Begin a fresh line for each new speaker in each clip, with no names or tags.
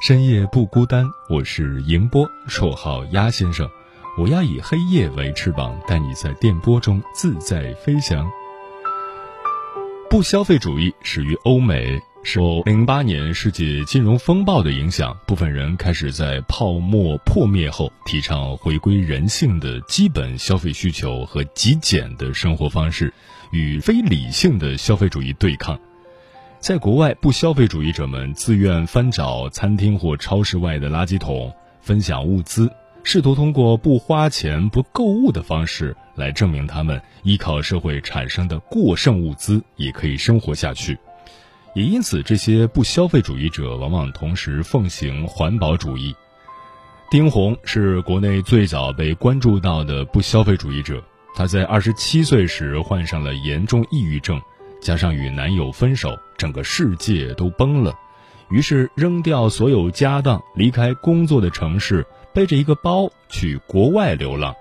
深夜不孤单，我是迎波，绰号鸭先生。我要以黑夜为翅膀，带你在电波中自在飞翔。不消费主义始于欧美，受零八年世界金融风暴的影响，部分人开始在泡沫破灭后提倡回归人性的基本消费需求和极简的生活方式，与非理性的消费主义对抗。在国外，不消费主义者们自愿翻找餐厅或超市外的垃圾桶，分享物资，试图通过不花钱、不购物的方式来证明他们依靠社会产生的过剩物资也可以生活下去。也因此，这些不消费主义者往往同时奉行环保主义。丁红是国内最早被关注到的不消费主义者，他在二十七岁时患上了严重抑郁症。加上与男友分手，整个世界都崩了，于是扔掉所有家当，离开工作的城市，背着一个包去国外流浪。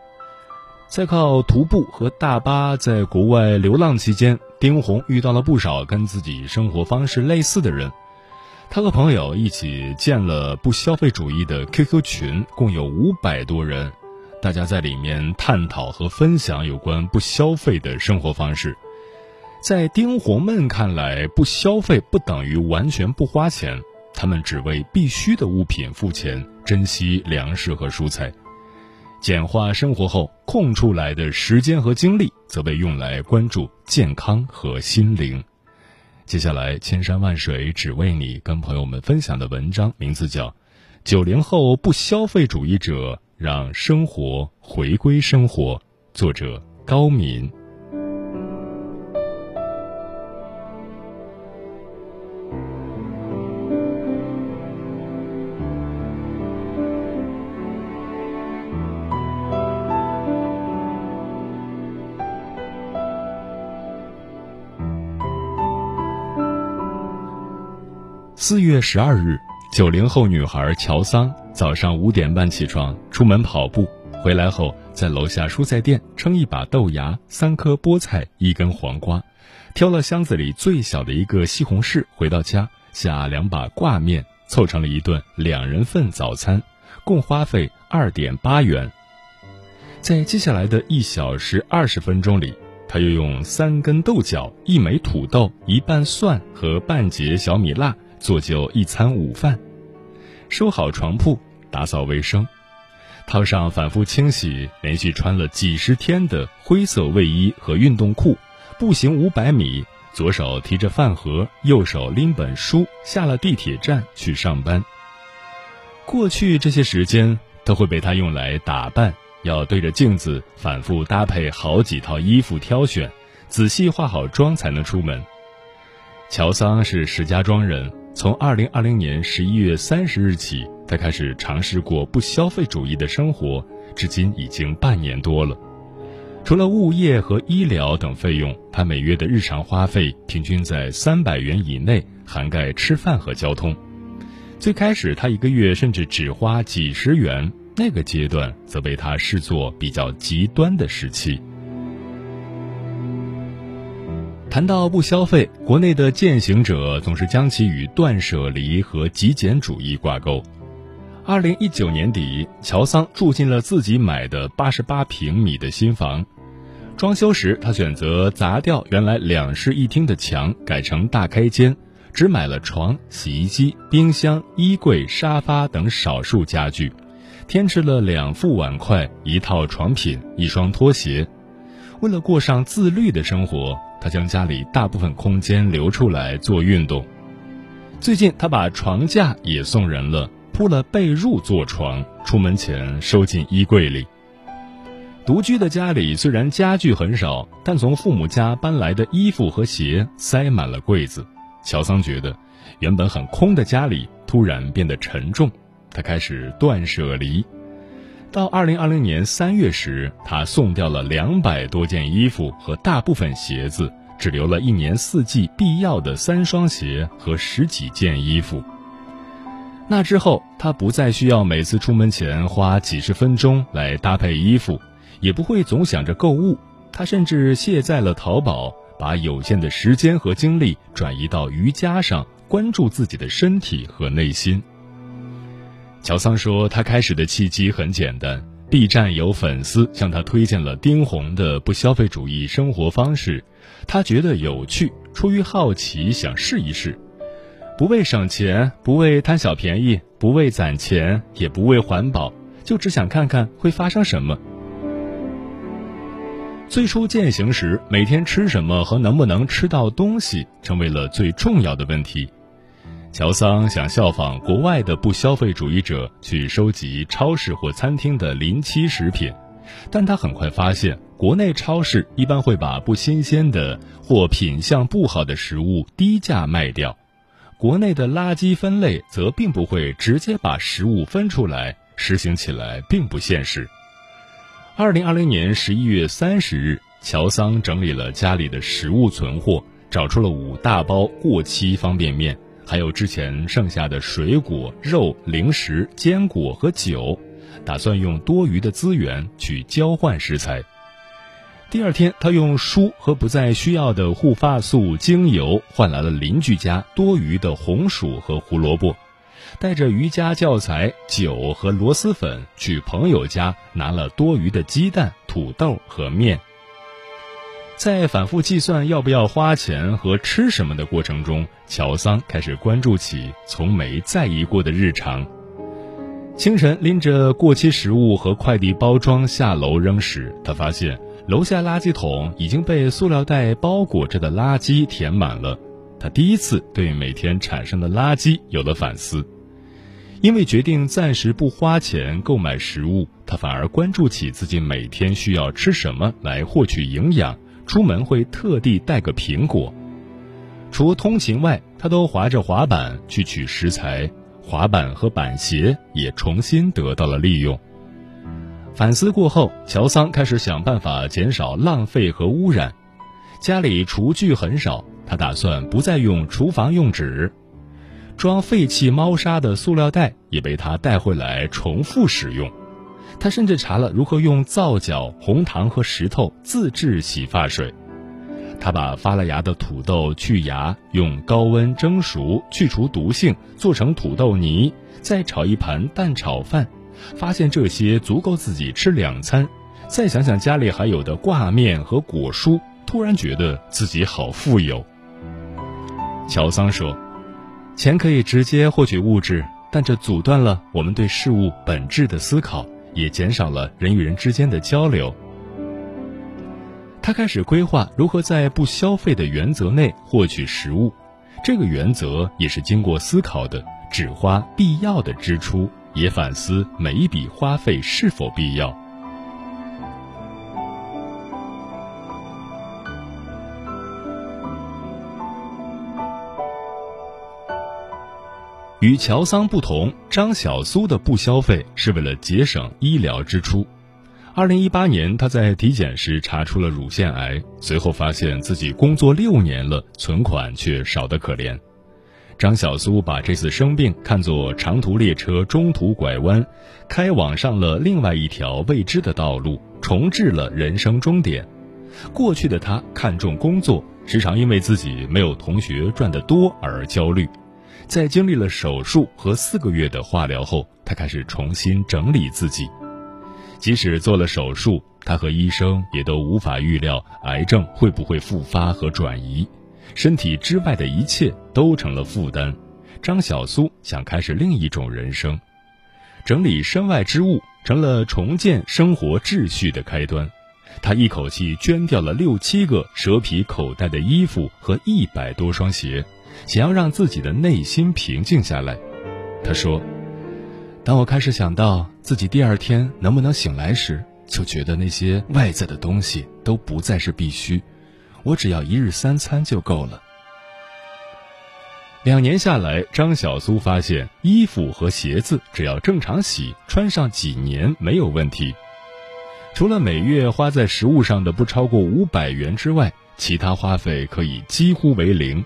在靠徒步和大巴在国外流浪期间，丁红遇到了不少跟自己生活方式类似的人。他和朋友一起建了不消费主义的 QQ 群，共有五百多人，大家在里面探讨和分享有关不消费的生活方式。在丁红们看来，不消费不等于完全不花钱，他们只为必须的物品付钱，珍惜粮食和蔬菜，简化生活后空出来的时间和精力，则被用来关注健康和心灵。接下来，千山万水只为你，跟朋友们分享的文章名字叫《九零后不消费主义者让生活回归生活》，作者高敏。四月十二日，九零后女孩乔桑早上五点半起床，出门跑步，回来后在楼下蔬菜店称一把豆芽、三颗菠菜、一根黄瓜，挑了箱子里最小的一个西红柿，回到家下两把挂面，凑成了一顿两人份早餐，共花费二点八元。在接下来的一小时二十分钟里，他又用三根豆角、一枚土豆、一半蒜和半截小米辣。做就一餐午饭，收好床铺，打扫卫生，套上反复清洗、连续穿了几十天的灰色卫衣和运动裤，步行五百米，左手提着饭盒，右手拎本书，下了地铁站去上班。过去这些时间都会被他用来打扮，要对着镜子反复搭配好几套衣服，挑选，仔细化好妆才能出门。乔桑是石家庄人。从二零二零年十一月三十日起，他开始尝试过不消费主义的生活，至今已经半年多了。除了物业和医疗等费用，他每月的日常花费平均在三百元以内，涵盖吃饭和交通。最开始，他一个月甚至只花几十元，那个阶段则被他视作比较极端的时期。谈到不消费，国内的践行者总是将其与断舍离和极简主义挂钩。二零一九年底，乔桑住进了自己买的八十八平米的新房。装修时，他选择砸掉原来两室一厅的墙，改成大开间，只买了床、洗衣机、冰箱、衣柜、沙发等少数家具，添置了两副碗筷、一套床品、一双拖鞋。为了过上自律的生活，他将家里大部分空间留出来做运动。最近，他把床架也送人了，铺了被褥做床，出门前收进衣柜里。独居的家里虽然家具很少，但从父母家搬来的衣服和鞋塞满了柜子。乔桑觉得，原本很空的家里突然变得沉重。他开始断舍离。到二零二零年三月时，他送掉了两百多件衣服和大部分鞋子，只留了一年四季必要的三双鞋和十几件衣服。那之后，他不再需要每次出门前花几十分钟来搭配衣服。也不会总想着购物，他甚至卸载了淘宝，把有限的时间和精力转移到瑜伽上，关注自己的身体和内心。乔桑说，他开始的契机很简单，B 站有粉丝向他推荐了丁红的不消费主义生活方式，他觉得有趣，出于好奇想试一试，不为省钱，不为贪小便宜，不为攒钱，也不为环保，就只想看看会发生什么。最初践行时，每天吃什么和能不能吃到东西成为了最重要的问题。乔桑想效仿国外的不消费主义者，去收集超市或餐厅的临期食品，但他很快发现，国内超市一般会把不新鲜的或品相不好的食物低价卖掉，国内的垃圾分类则并不会直接把食物分出来，实行起来并不现实。二零二零年十一月三十日，乔桑整理了家里的食物存货，找出了五大包过期方便面，还有之前剩下的水果、肉、零食、坚果和酒，打算用多余的资源去交换食材。第二天，他用书和不再需要的护发素、精油换来了邻居家多余的红薯和胡萝卜。带着瑜伽教材、酒和螺蛳粉去朋友家拿了多余的鸡蛋、土豆和面。在反复计算要不要花钱和吃什么的过程中，乔桑开始关注起从没在意过的日常。清晨拎着过期食物和快递包装下楼扔时，他发现楼下垃圾桶已经被塑料袋包裹着的垃圾填满了。他第一次对每天产生的垃圾有了反思。因为决定暂时不花钱购买食物，他反而关注起自己每天需要吃什么来获取营养。出门会特地带个苹果。除通勤外，他都滑着滑板去取食材，滑板和板鞋也重新得到了利用。反思过后，乔桑开始想办法减少浪费和污染。家里厨具很少，他打算不再用厨房用纸。装废弃猫砂的塑料袋也被他带回来重复使用。他甚至查了如何用皂角、红糖和石头自制洗发水。他把发了芽的土豆去芽，用高温蒸熟，去除毒性，做成土豆泥，再炒一盘蛋炒饭。发现这些足够自己吃两餐。再想想家里还有的挂面和果蔬，突然觉得自己好富有。乔桑说。钱可以直接获取物质，但这阻断了我们对事物本质的思考，也减少了人与人之间的交流。他开始规划如何在不消费的原则内获取食物，这个原则也是经过思考的，只花必要的支出，也反思每一笔花费是否必要。与乔桑不同，张小苏的不消费是为了节省医疗支出。二零一八年，他在体检时查出了乳腺癌，随后发现自己工作六年了，存款却少得可怜。张小苏把这次生病看作长途列车中途拐弯，开往上了另外一条未知的道路，重置了人生终点。过去的他看重工作，时常因为自己没有同学赚得多而焦虑。在经历了手术和四个月的化疗后，他开始重新整理自己。即使做了手术，他和医生也都无法预料癌症会不会复发和转移。身体之外的一切都成了负担。张小苏想开始另一种人生，整理身外之物成了重建生活秩序的开端。他一口气捐掉了六七个蛇皮口袋的衣服和一百多双鞋，想要让自己的内心平静下来。他说：“当我开始想到自己第二天能不能醒来时，就觉得那些外在的东西都不再是必须，我只要一日三餐就够了。”两年下来，张小苏发现衣服和鞋子只要正常洗，穿上几年没有问题。除了每月花在食物上的不超过五百元之外，其他花费可以几乎为零。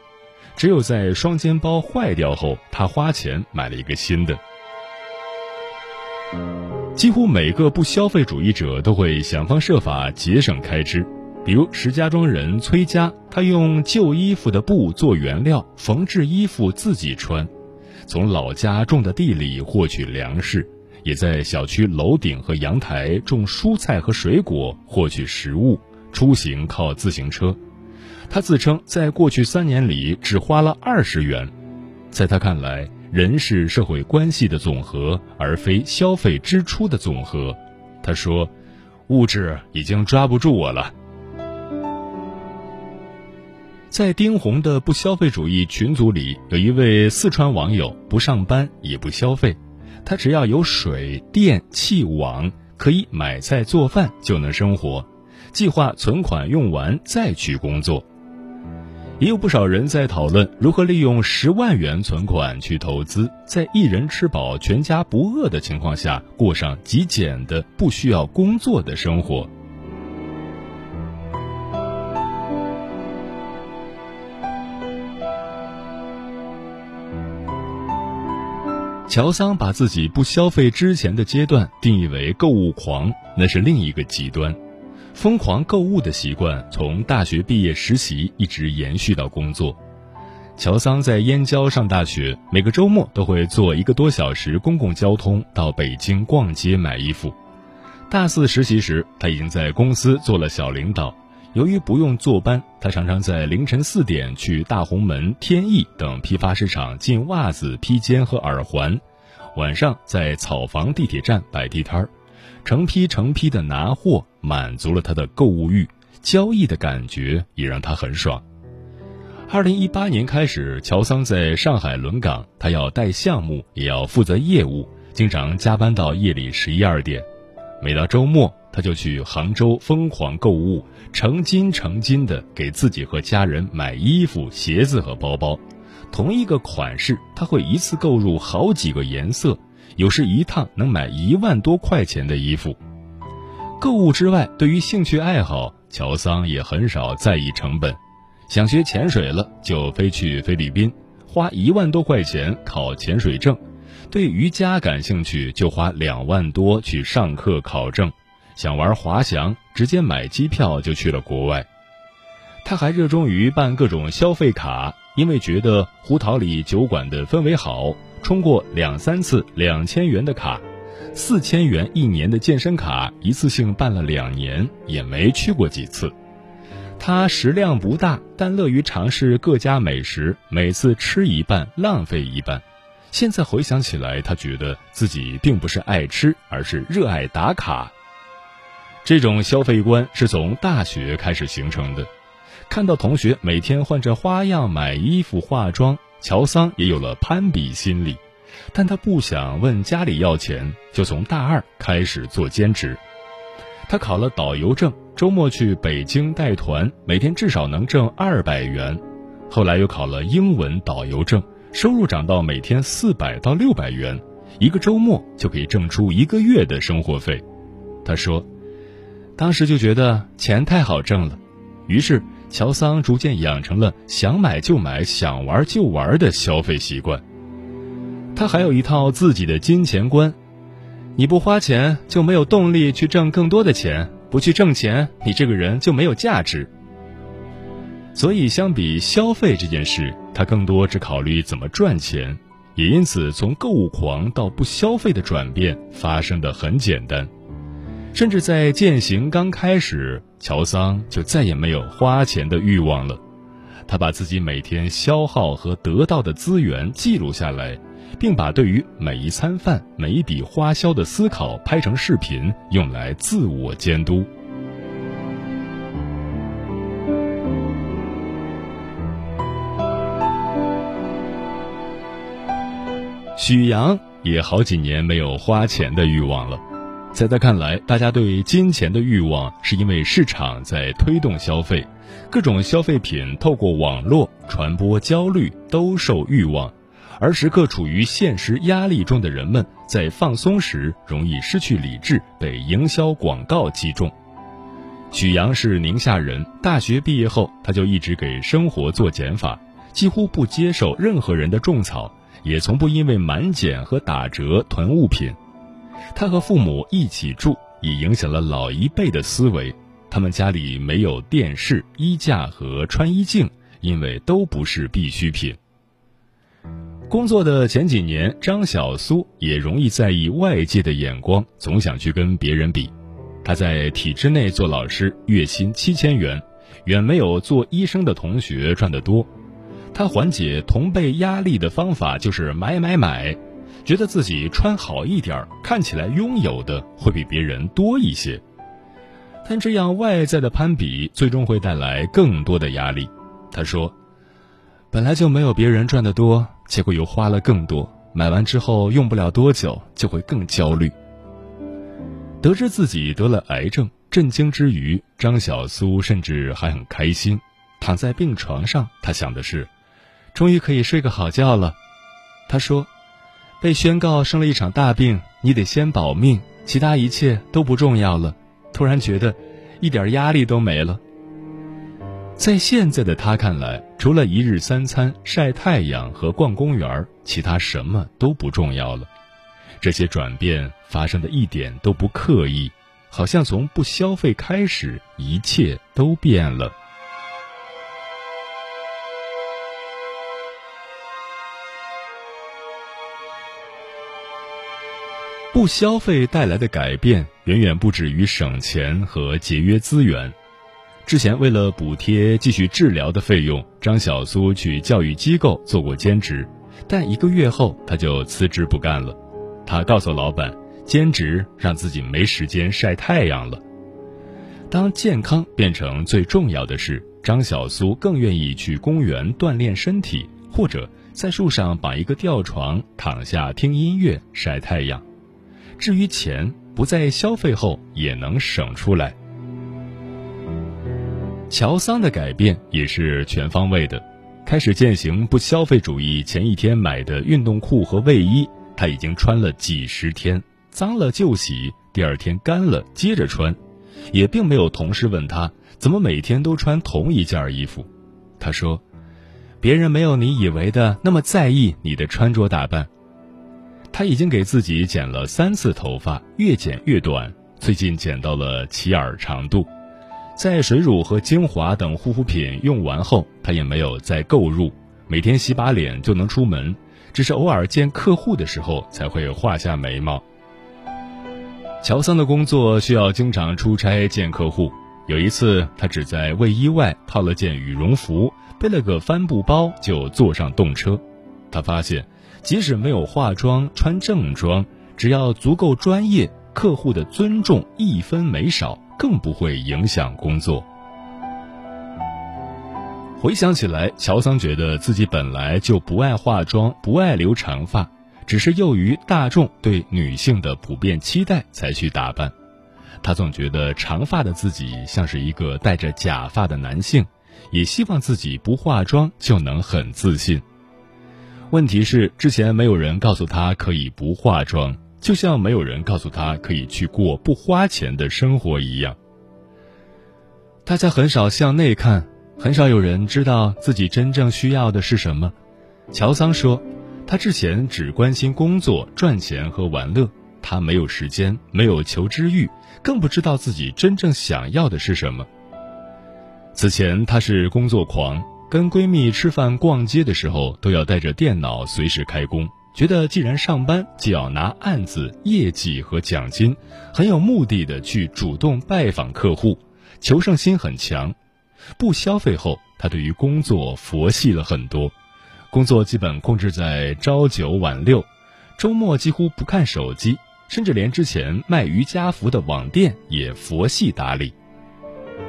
只有在双肩包坏掉后，他花钱买了一个新的。几乎每个不消费主义者都会想方设法节省开支，比如石家庄人崔家，他用旧衣服的布做原料缝制衣服自己穿，从老家种的地里获取粮食。也在小区楼顶和阳台种蔬菜和水果，获取食物。出行靠自行车。他自称在过去三年里只花了二十元。在他看来，人是社会关系的总和，而非消费支出的总和。他说：“物质已经抓不住我了。”在丁红的不消费主义群组里，有一位四川网友不上班也不消费。他只要有水电气网，可以买菜做饭就能生活，计划存款用完再去工作。也有不少人在讨论如何利用十万元存款去投资，在一人吃饱全家不饿的情况下，过上极简的不需要工作的生活。乔桑把自己不消费之前的阶段定义为购物狂，那是另一个极端。疯狂购物的习惯从大学毕业实习一直延续到工作。乔桑在燕郊上大学，每个周末都会坐一个多小时公共交通到北京逛街买衣服。大四实习时，他已经在公司做了小领导。由于不用坐班，他常常在凌晨四点去大红门、天意等批发市场进袜子、披肩和耳环，晚上在草房地铁站摆地摊儿，成批成批的拿货，满足了他的购物欲，交易的感觉也让他很爽。二零一八年开始，乔桑在上海轮岗，他要带项目，也要负责业务，经常加班到夜里十一二点，每到周末。他就去杭州疯狂购物，成斤成斤的给自己和家人买衣服、鞋子和包包。同一个款式，他会一次购入好几个颜色，有时一趟能买一万多块钱的衣服。购物之外，对于兴趣爱好，乔桑也很少在意成本。想学潜水了，就飞去菲律宾，花一万多块钱考潜水证；对瑜伽感兴趣，就花两万多去上课考证。想玩滑翔，直接买机票就去了国外。他还热衷于办各种消费卡，因为觉得胡桃里酒馆的氛围好，充过两三次两千元的卡，四千元一年的健身卡，一次性办了两年，也没去过几次。他食量不大，但乐于尝试各家美食，每次吃一半浪费一半。现在回想起来，他觉得自己并不是爱吃，而是热爱打卡。这种消费观是从大学开始形成的。看到同学每天换着花样买衣服、化妆，乔桑也有了攀比心理。但他不想问家里要钱，就从大二开始做兼职。他考了导游证，周末去北京带团，每天至少能挣二百元。后来又考了英文导游证，收入涨到每天四百到六百元，一个周末就可以挣出一个月的生活费。他说。当时就觉得钱太好挣了，于是乔桑逐渐养成了想买就买、想玩就玩的消费习惯。他还有一套自己的金钱观：你不花钱就没有动力去挣更多的钱，不去挣钱，你这个人就没有价值。所以，相比消费这件事，他更多只考虑怎么赚钱，也因此从购物狂到不消费的转变发生的很简单。甚至在践行刚开始，乔桑就再也没有花钱的欲望了。他把自己每天消耗和得到的资源记录下来，并把对于每一餐饭、每一笔花销的思考拍成视频，用来自我监督。许阳也好几年没有花钱的欲望了，在他看来，大家对金钱的欲望是因为市场在推动消费，各种消费品透过网络传播焦虑，兜售欲望，而时刻处于现实压力中的人们，在放松时容易失去理智，被营销广告击中。许阳是宁夏人，大学毕业后，他就一直给生活做减法，几乎不接受任何人的种草。也从不因为满减和打折囤物品。他和父母一起住，也影响了老一辈的思维。他们家里没有电视、衣架和穿衣镜，因为都不是必需品。工作的前几年，张小苏也容易在意外界的眼光，总想去跟别人比。他在体制内做老师，月薪七千元，远没有做医生的同学赚得多。他缓解同辈压力的方法就是买买买，觉得自己穿好一点，看起来拥有的会比别人多一些。但这样外在的攀比最终会带来更多的压力。他说：“本来就没有别人赚得多，结果又花了更多，买完之后用不了多久就会更焦虑。”得知自己得了癌症，震惊之余，张小苏甚至还很开心。躺在病床上，他想的是。终于可以睡个好觉了，他说：“被宣告生了一场大病，你得先保命，其他一切都不重要了。”突然觉得，一点压力都没了。在现在的他看来，除了一日三餐、晒太阳和逛公园，其他什么都不重要了。这些转变发生的一点都不刻意，好像从不消费开始，一切都变了。不消费带来的改变远远不止于省钱和节约资源。之前为了补贴继续治疗的费用，张小苏去教育机构做过兼职，但一个月后他就辞职不干了。他告诉老板，兼职让自己没时间晒太阳了。当健康变成最重要的事，张小苏更愿意去公园锻炼身体，或者在树上绑一个吊床，躺下听音乐晒太阳。至于钱，不在消费后也能省出来。乔桑的改变也是全方位的，开始践行不消费主义。前一天买的运动裤和卫衣，他已经穿了几十天，脏了就洗，第二天干了接着穿。也并没有同事问他怎么每天都穿同一件衣服。他说：“别人没有你以为的那么在意你的穿着打扮。”他已经给自己剪了三次头发，越剪越短。最近剪到了齐耳长度，在水乳和精华等护肤品用完后，他也没有再购入。每天洗把脸就能出门，只是偶尔见客户的时候才会画下眉毛。乔桑的工作需要经常出差见客户，有一次他只在卫衣外套了件羽绒服，背了个帆布包就坐上动车。他发现。即使没有化妆、穿正装，只要足够专业，客户的尊重一分没少，更不会影响工作。回想起来，乔桑觉得自己本来就不爱化妆、不爱留长发，只是由于大众对女性的普遍期待才去打扮。他总觉得长发的自己像是一个戴着假发的男性，也希望自己不化妆就能很自信。问题是，之前没有人告诉他可以不化妆，就像没有人告诉他可以去过不花钱的生活一样。大家很少向内看，很少有人知道自己真正需要的是什么。乔桑说，他之前只关心工作、赚钱和玩乐，他没有时间，没有求知欲，更不知道自己真正想要的是什么。此前他是工作狂。跟闺蜜吃饭、逛街的时候，都要带着电脑随时开工，觉得既然上班就要拿案子、业绩和奖金，很有目的的去主动拜访客户，求胜心很强。不消费后，他对于工作佛系了很多，工作基本控制在朝九晚六，周末几乎不看手机，甚至连之前卖瑜伽服的网店也佛系打理。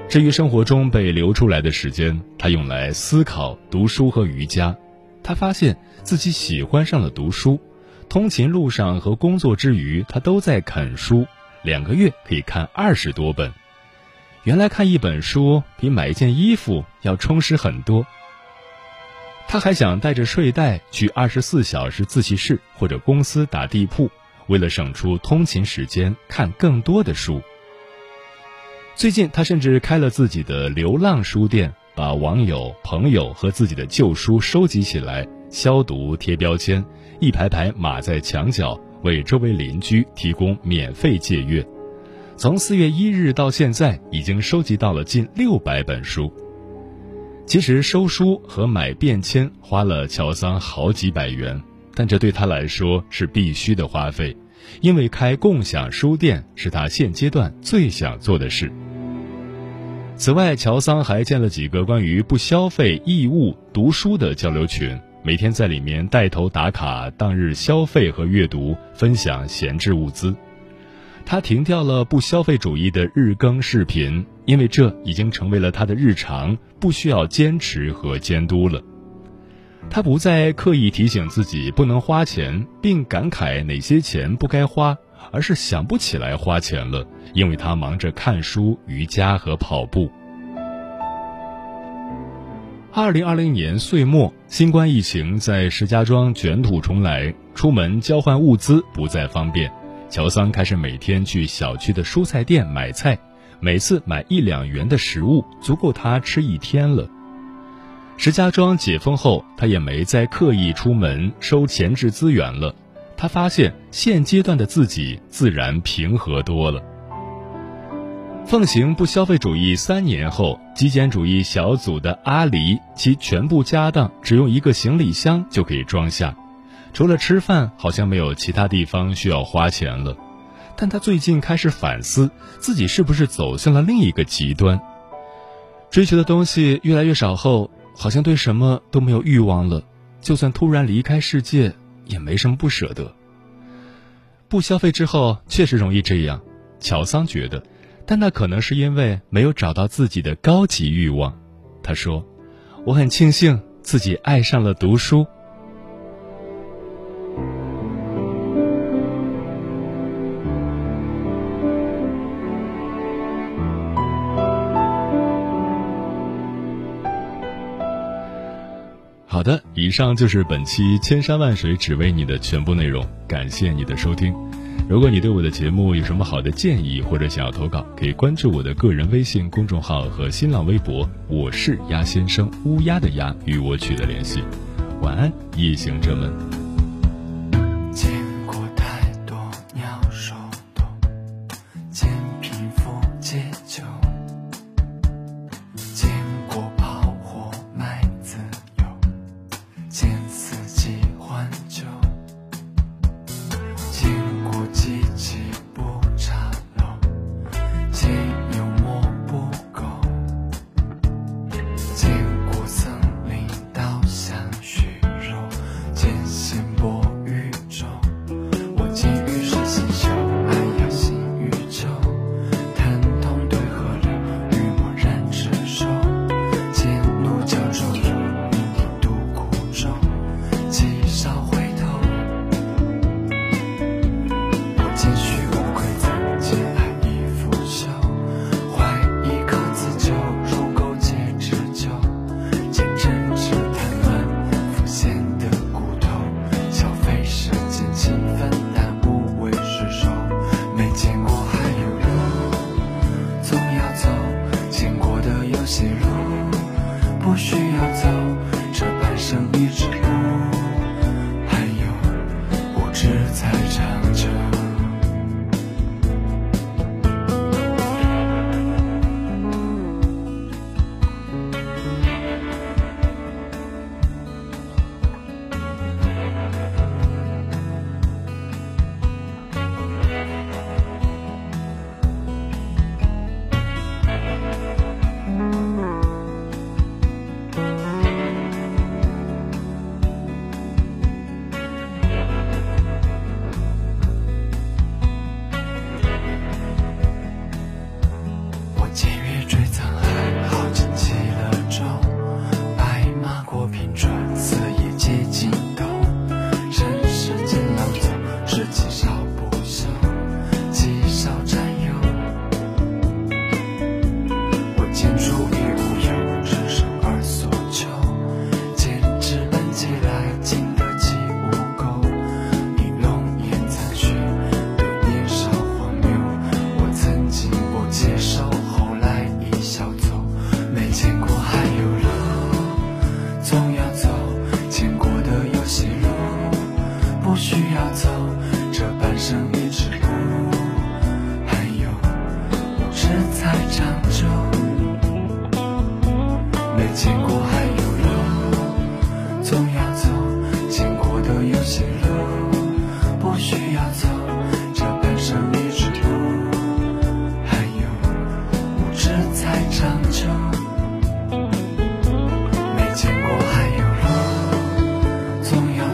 至于生活中被留出来的时间，他用来思考、读书和瑜伽。他发现自己喜欢上了读书，通勤路上和工作之余，他都在啃书，两个月可以看二十多本。原来看一本书比买一件衣服要充实很多。他还想带着睡袋去二十四小时自习室或者公司打地铺，为了省出通勤时间看更多的书。最近，他甚至开了自己的流浪书店，把网友、朋友和自己的旧书收集起来，消毒、贴标签，一排排码在墙角，为周围邻居提供免费借阅。从四月一日到现在，已经收集到了近六百本书。其实收书和买便签花了乔桑好几百元，但这对他来说是必须的花费，因为开共享书店是他现阶段最想做的事。此外，乔桑还建了几个关于不消费义务读书的交流群，每天在里面带头打卡当日消费和阅读，分享闲置物资。他停掉了不消费主义的日更视频，因为这已经成为了他的日常，不需要坚持和监督了。他不再刻意提醒自己不能花钱，并感慨哪些钱不该花，而是想不起来花钱了，因为他忙着看书、瑜伽和跑步。二零二零年岁末，新冠疫情在石家庄卷土重来，出门交换物资不再方便。乔桑开始每天去小区的蔬菜店买菜，每次买一两元的食物，足够他吃一天了。石家庄解封后，他也没再刻意出门收闲置资源了。他发现现阶段的自己自然平和多了。奉行不消费主义三年后，极简主义小组的阿离，其全部家当只用一个行李箱就可以装下。除了吃饭，好像没有其他地方需要花钱了。但他最近开始反思，自己是不是走向了另一个极端？追求的东西越来越少后，好像对什么都没有欲望了。就算突然离开世界，也没什么不舍得。不消费之后，确实容易这样。乔桑觉得，但那可能是因为没有找到自己的高级欲望。他说：“我很庆幸自己爱上了读书。”好的，以上就是本期千山万水只为你的全部内容。感谢你的收听。如果你对我的节目有什么好的建议或者想要投稿，可以关注我的个人微信公众号和新浪微博，我是鸭先生，乌鸦的鸭，与我取得联系。晚安，夜行者们。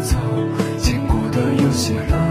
走，经过的有些人。